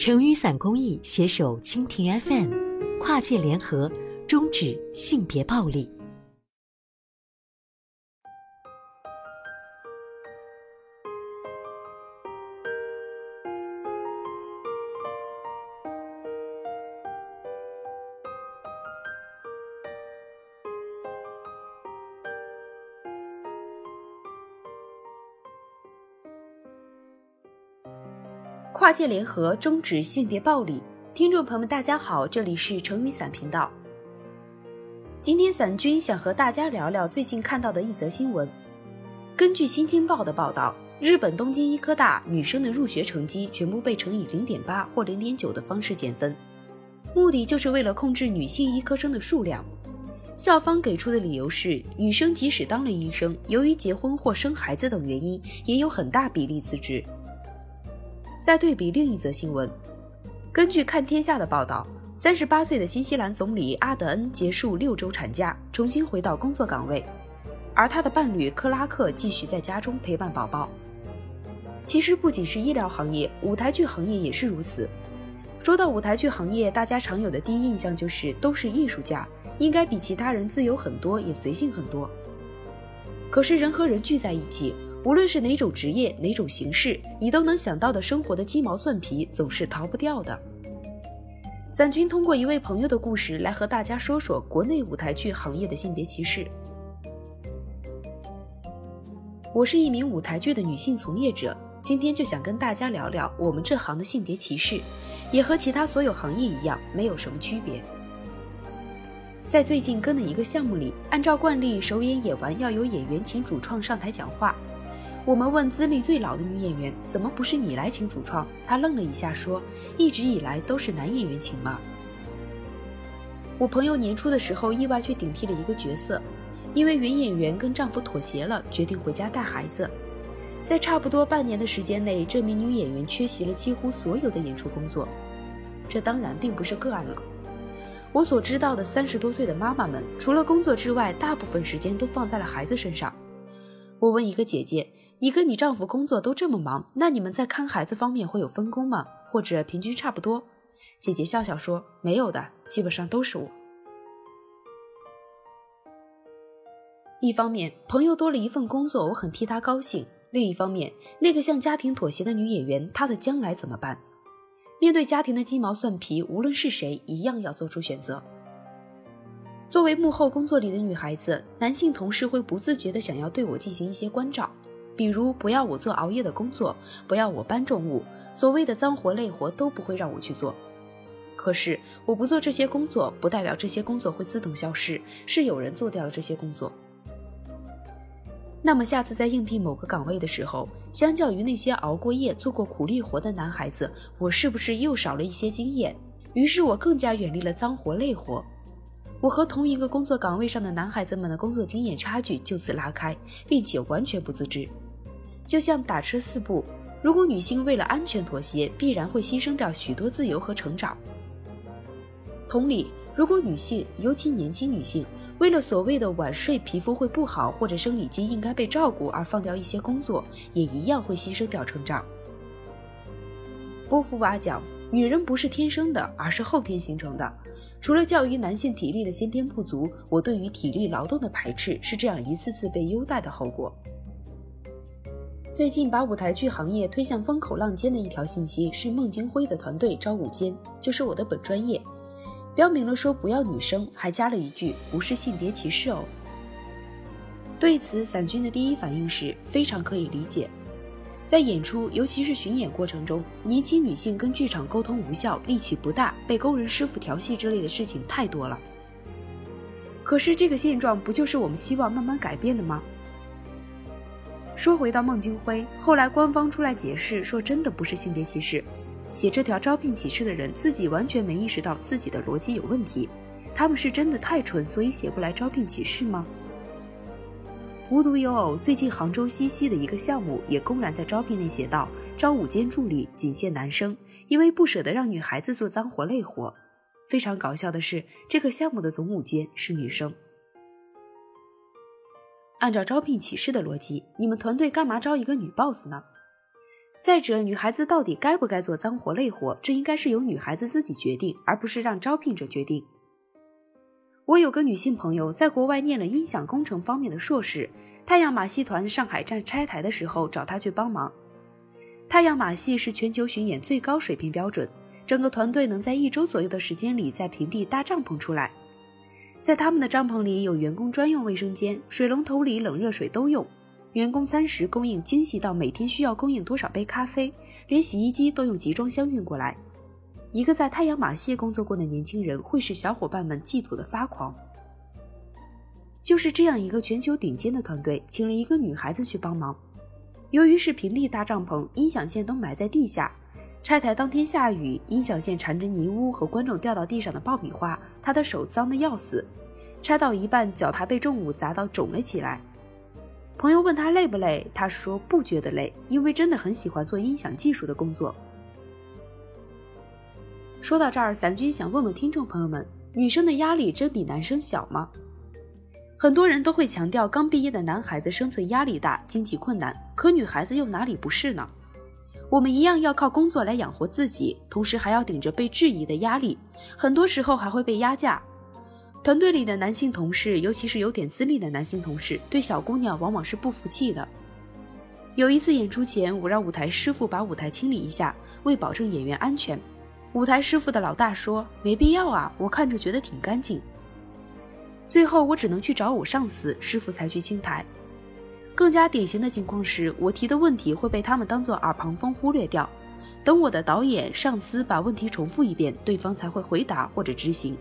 成雨伞公益携手蜻蜓 FM，跨界联合，终止性别暴力。跨界联合，终止性别暴力。听众朋友们，大家好，这里是成语伞频道。今天伞君想和大家聊聊最近看到的一则新闻。根据《新京报》的报道，日本东京医科大女生的入学成绩全部被乘以零点八或零点九的方式减分，目的就是为了控制女性医科生的数量。校方给出的理由是，女生即使当了医生，由于结婚或生孩子等原因，也有很大比例辞职。再对比另一则新闻，根据看天下的报道，三十八岁的新西兰总理阿德恩结束六周产假，重新回到工作岗位，而他的伴侣克拉克继续在家中陪伴宝宝。其实不仅是医疗行业，舞台剧行业也是如此。说到舞台剧行业，大家常有的第一印象就是都是艺术家，应该比其他人自由很多，也随性很多。可是人和人聚在一起。无论是哪种职业、哪种形式，你都能想到的生活的鸡毛蒜皮总是逃不掉的。伞君通过一位朋友的故事来和大家说说国内舞台剧行业的性别歧视。我是一名舞台剧的女性从业者，今天就想跟大家聊聊我们这行的性别歧视，也和其他所有行业一样，没有什么区别。在最近跟的一个项目里，按照惯例，首演演完要由演员请主创上台讲话。我们问资历最老的女演员，怎么不是你来请主创？她愣了一下，说：“一直以来都是男演员请吗？”我朋友年初的时候意外去顶替了一个角色，因为原演员跟丈夫妥协了，决定回家带孩子。在差不多半年的时间内，这名女演员缺席了几乎所有的演出工作。这当然并不是个案了。我所知道的三十多岁的妈妈们，除了工作之外，大部分时间都放在了孩子身上。我问一个姐姐。你跟你丈夫工作都这么忙，那你们在看孩子方面会有分工吗？或者平均差不多？姐姐笑笑说：“没有的，基本上都是我。”一方面，朋友多了一份工作，我很替她高兴；另一方面，那个向家庭妥协的女演员，她的将来怎么办？面对家庭的鸡毛蒜皮，无论是谁，一样要做出选择。作为幕后工作里的女孩子，男性同事会不自觉的想要对我进行一些关照。比如不要我做熬夜的工作，不要我搬重物，所谓的脏活累活都不会让我去做。可是我不做这些工作，不代表这些工作会自动消失，是有人做掉了这些工作。那么下次在应聘某个岗位的时候，相较于那些熬过夜、做过苦力活的男孩子，我是不是又少了一些经验？于是我更加远离了脏活累活。我和同一个工作岗位上的男孩子们的工作经验差距就此拉开，并且完全不自知。就像打车四步，如果女性为了安全妥协，必然会牺牲掉许多自由和成长。同理，如果女性，尤其年轻女性，为了所谓的晚睡、皮肤会不好或者生理期应该被照顾而放掉一些工作，也一样会牺牲掉成长。波伏娃讲，女人不是天生的，而是后天形成的。除了教育男性体力的先天不足，我对于体力劳动的排斥是这样一次次被优待的后果。最近把舞台剧行业推向风口浪尖的一条信息是孟京辉的团队招舞监，就是我的本专业，标明了说不要女生，还加了一句不是性别歧视哦。对此，伞军的第一反应是非常可以理解，在演出尤其是巡演过程中，年轻女性跟剧场沟通无效、力气不大、被工人师傅调戏之类的事情太多了。可是这个现状不就是我们希望慢慢改变的吗？说回到孟京辉，后来官方出来解释说，真的不是性别歧视，写这条招聘启事的人自己完全没意识到自己的逻辑有问题，他们是真的太蠢，所以写不来招聘启事吗？无独有偶，最近杭州西溪的一个项目也公然在招聘内写道：招午间助理仅限男生，因为不舍得让女孩子做脏活累活。非常搞笑的是，这个项目的总午间是女生。按照招聘启事的逻辑，你们团队干嘛招一个女 boss 呢？再者，女孩子到底该不该做脏活累活，这应该是由女孩子自己决定，而不是让招聘者决定。我有个女性朋友在国外念了音响工程方面的硕士，太阳马戏团上海站拆台的时候找她去帮忙。太阳马戏是全球巡演最高水平标准，整个团队能在一周左右的时间里在平地搭帐篷出来，在他们的帐篷里有员工专用卫生间，水龙头里冷热水都用。员工餐食供应精细到每天需要供应多少杯咖啡，连洗衣机都用集装箱运过来。一个在太阳马戏工作过的年轻人会使小伙伴们嫉妒的发狂。就是这样一个全球顶尖的团队，请了一个女孩子去帮忙。由于是平地搭帐篷，音响线都埋在地下。拆台当天下雨，音响线缠着泥污和观众掉到地上的爆米花，她的手脏得要死。拆到一半，脚还被重物砸到肿了起来。朋友问他累不累，他说不觉得累，因为真的很喜欢做音响技术的工作。说到这儿，散军想问问听众朋友们：女生的压力真比男生小吗？很多人都会强调刚毕业的男孩子生存压力大、经济困难，可女孩子又哪里不是呢？我们一样要靠工作来养活自己，同时还要顶着被质疑的压力，很多时候还会被压价。团队里的男性同事，尤其是有点资历的男性同事，对小姑娘往往是不服气的。有一次演出前，我让舞台师傅把舞台清理一下，为保证演员安全。舞台师傅的老大说：“没必要啊，我看着觉得挺干净。”最后我只能去找我上司，师傅才去清台。更加典型的情况是，我提的问题会被他们当做耳旁风忽略掉，等我的导演、上司把问题重复一遍，对方才会回答或者执行。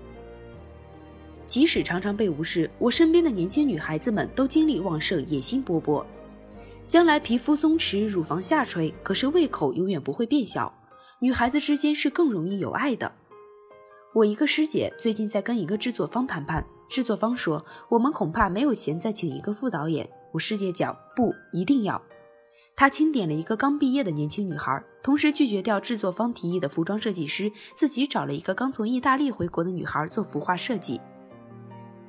即使常常被无视，我身边的年轻女孩子们都精力旺盛、野心勃勃，将来皮肤松弛、乳房下垂，可是胃口永远不会变小。女孩子之间是更容易有爱的。我一个师姐最近在跟一个制作方谈判，制作方说我们恐怕没有钱再请一个副导演。我师姐讲不一定要，她钦点了一个刚毕业的年轻女孩，同时拒绝掉制作方提议的服装设计师，自己找了一个刚从意大利回国的女孩做服化设计。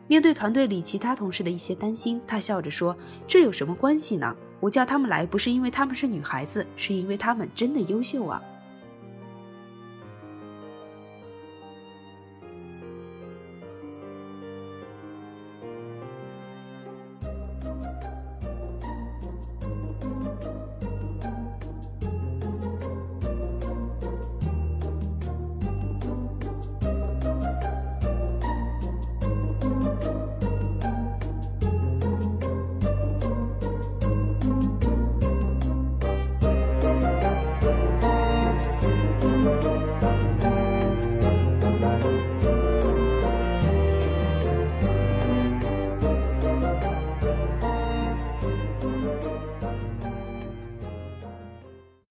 面对团队里其他同事的一些担心，他笑着说：“这有什么关系呢？我叫他们来不是因为他们是女孩子，是因为他们真的优秀啊。”